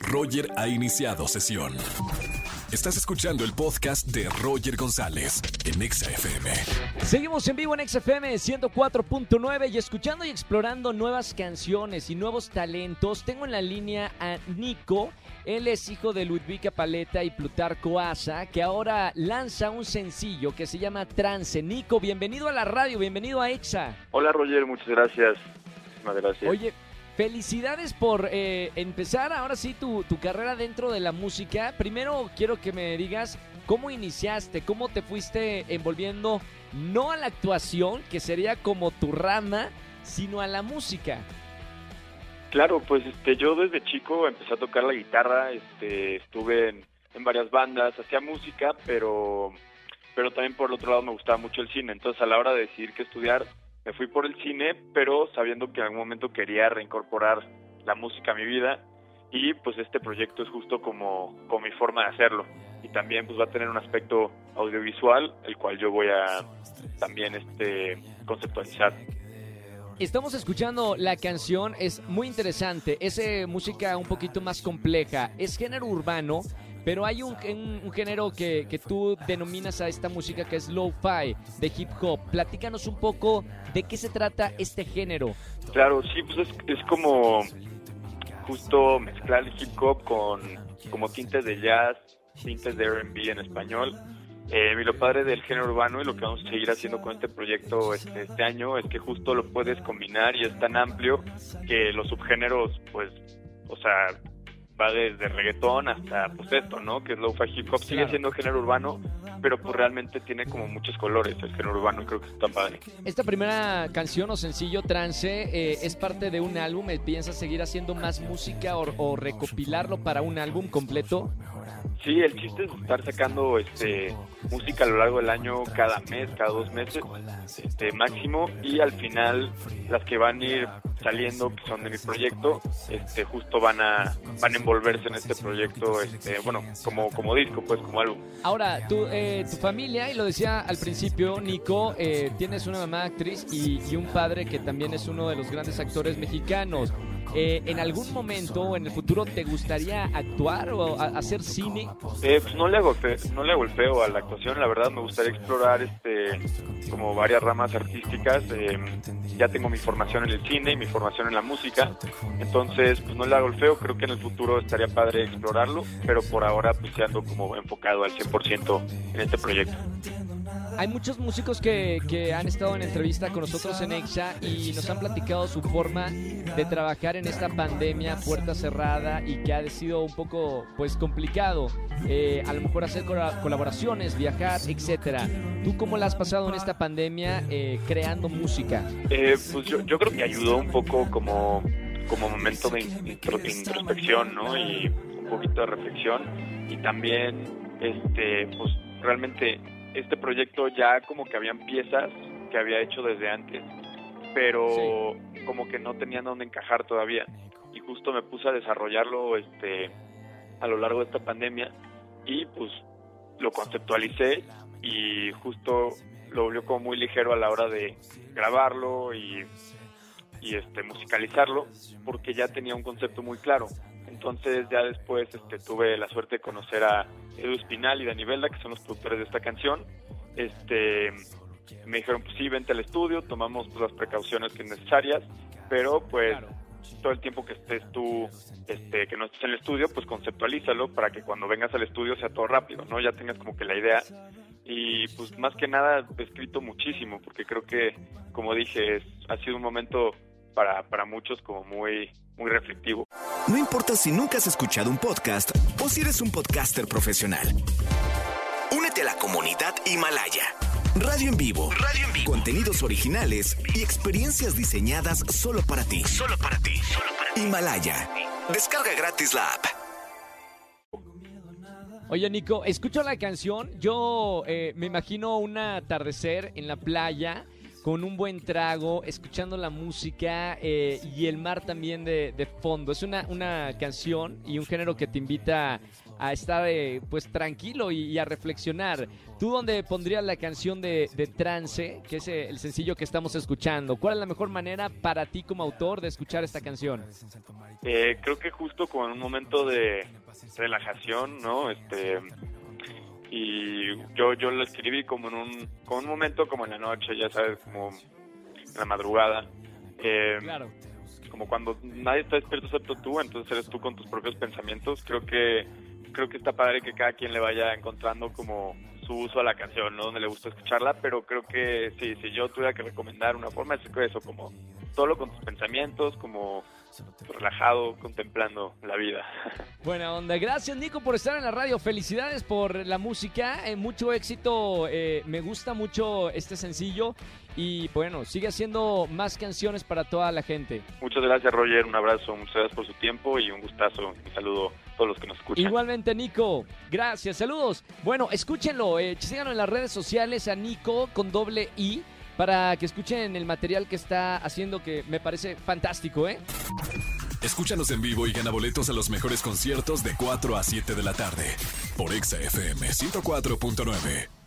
Roger ha iniciado sesión. Estás escuchando el podcast de Roger González en Exa FM. Seguimos en vivo en XFM 104.9 y escuchando y explorando nuevas canciones y nuevos talentos. Tengo en la línea a Nico. Él es hijo de Ludwika Paleta y Plutarco Asa, que ahora lanza un sencillo que se llama Trance. Nico, bienvenido a la radio, bienvenido a Exa. Hola Roger, muchas gracias. Muchas gracias. Oye, Felicidades por eh, empezar ahora sí tu, tu, carrera dentro de la música. Primero quiero que me digas cómo iniciaste, cómo te fuiste envolviendo no a la actuación, que sería como tu rama, sino a la música. Claro, pues este, yo desde chico empecé a tocar la guitarra, este, estuve en, varias bandas, hacía música, pero, pero también por el otro lado me gustaba mucho el cine. Entonces a la hora de decidir qué estudiar, me fui por el cine, pero sabiendo que en algún momento quería reincorporar la música a mi vida y pues este proyecto es justo como, como mi forma de hacerlo y también pues va a tener un aspecto audiovisual el cual yo voy a también este conceptualizar. Estamos escuchando la canción, es muy interesante, es eh, música un poquito más compleja, es género urbano, pero hay un, un, género que, que, tú denominas a esta música que es lo-fi, de hip hop. Platícanos un poco de qué se trata este género. Claro, sí, pues es, como justo mezclar el hip hop con como tintes de jazz, tintes de R&B en español. Eh, mi lo padre del género urbano y lo que vamos a seguir haciendo con este proyecto este, este año es que justo lo puedes combinar y es tan amplio que los subgéneros, pues, o sea, va desde reggaetón hasta pues esto, ¿no? Que es lo-fi hip hop. Sigue siendo género urbano, pero pues realmente tiene como muchos colores el género urbano creo que está padre. Esta primera canción o sencillo, Trance, eh, es parte de un álbum. ¿Piensas seguir haciendo más música o, o recopilarlo para un álbum completo? Sí, el chiste es estar sacando este música a lo largo del año cada mes, cada dos meses, este máximo y al final las que van a ir saliendo que son de mi proyecto, este justo van a van a envolverse en este proyecto, este bueno como como disco pues como álbum. Ahora, tu, eh, tu familia, y lo decía al principio, Nico, eh, tienes una mamá actriz y, y un padre que también es uno de los grandes actores mexicanos. Eh, ¿En algún momento o en el futuro te gustaría actuar o hacer cine? Eh, pues no le hago no le hago el feo a la actuación, la verdad me gustaría explorar este como varias ramas artísticas. eh, ya tengo mi formación en el cine y mi formación en la música, entonces pues no le hago el feo. Creo que en el futuro estaría padre explorarlo, pero por ahora pues ando como enfocado al 100% en este proyecto. Hay muchos músicos que, que han estado en entrevista con nosotros en EXA y nos han platicado su forma de trabajar en esta pandemia puerta cerrada y que ha sido un poco pues complicado. Eh, a lo mejor hacer colaboraciones, viajar, etcétera. ¿Tú cómo la has pasado en esta pandemia eh, creando música? Eh, pues yo, yo creo que ayudó un poco como, como momento de intro- introspección, ¿no? Y un poquito de reflexión. Y también, este, pues realmente este proyecto ya como que habían piezas que había hecho desde antes, pero como que no tenían dónde encajar todavía. Y justo me puse a desarrollarlo, este, a lo largo de esta pandemia y pues lo conceptualicé y justo lo volvió como muy ligero a la hora de grabarlo y, y este musicalizarlo porque ya tenía un concepto muy claro. Entonces ya después este, tuve la suerte de conocer a Edu Espinal y Dani Velda, que son los productores de esta canción. Este, me dijeron, pues sí, vente al estudio, tomamos pues, las precauciones que necesarias, pero pues todo el tiempo que estés tú, este, que no estés en el estudio, pues conceptualízalo para que cuando vengas al estudio sea todo rápido, ¿no? Ya tengas como que la idea. Y pues más que nada he escrito muchísimo, porque creo que, como dije, es, ha sido un momento para, para muchos como muy, muy reflectivo. No importa si nunca has escuchado un podcast o si eres un podcaster profesional. Únete a la comunidad Himalaya. Radio en vivo. Radio en vivo. Contenidos originales y experiencias diseñadas solo para ti. Solo para ti. Himalaya. Descarga gratis la app. Oye, Nico, escucho la canción. Yo eh, me imagino un atardecer en la playa con un buen trago, escuchando la música eh, y el mar también de, de fondo. Es una, una canción y un género que te invita a estar eh, pues tranquilo y, a reflexionar. ¿Tú dónde pondrías la canción de, de Trance, que es eh, el sencillo que estamos escuchando? ¿Cuál es la mejor manera para ti como autor de escuchar esta canción? Eh, creo que justo como en un momento de relajación, ¿no? Este y yo yo lo escribí como en un como un momento como en la noche, ya sabes, como en la madrugada. claro. Como cuando nadie está despierto excepto tú, entonces eres tú con tus propios pensamientos. Creo que creo que está padre que cada quien le vaya encontrando como su uso a la canción, ¿no? Donde le gusta escucharla, pero creo que sí, si yo tuviera que recomendar una forma, es eso, como solo con tus pensamientos, como relajado, contemplando la vida. Buena onda. Gracias, Nico, por estar en la radio. Felicidades por la música. Eh, mucho éxito. Eh, me gusta mucho este sencillo. Y bueno, sigue haciendo más canciones para toda la gente. Muchas gracias, Roger. Un abrazo. Muchas gracias por su tiempo y un gustazo. Un saludo a todos los que nos escuchan. Igualmente, Nico. Gracias. Saludos. Bueno, escúchenlo. Eh, síganlo en las redes sociales a Nico con doble I para que escuchen el material que está haciendo que me parece fantástico, ¿eh? Escúchanos en vivo y gana boletos a los mejores conciertos de 4 a 7 de la tarde por Exa FM 104.9.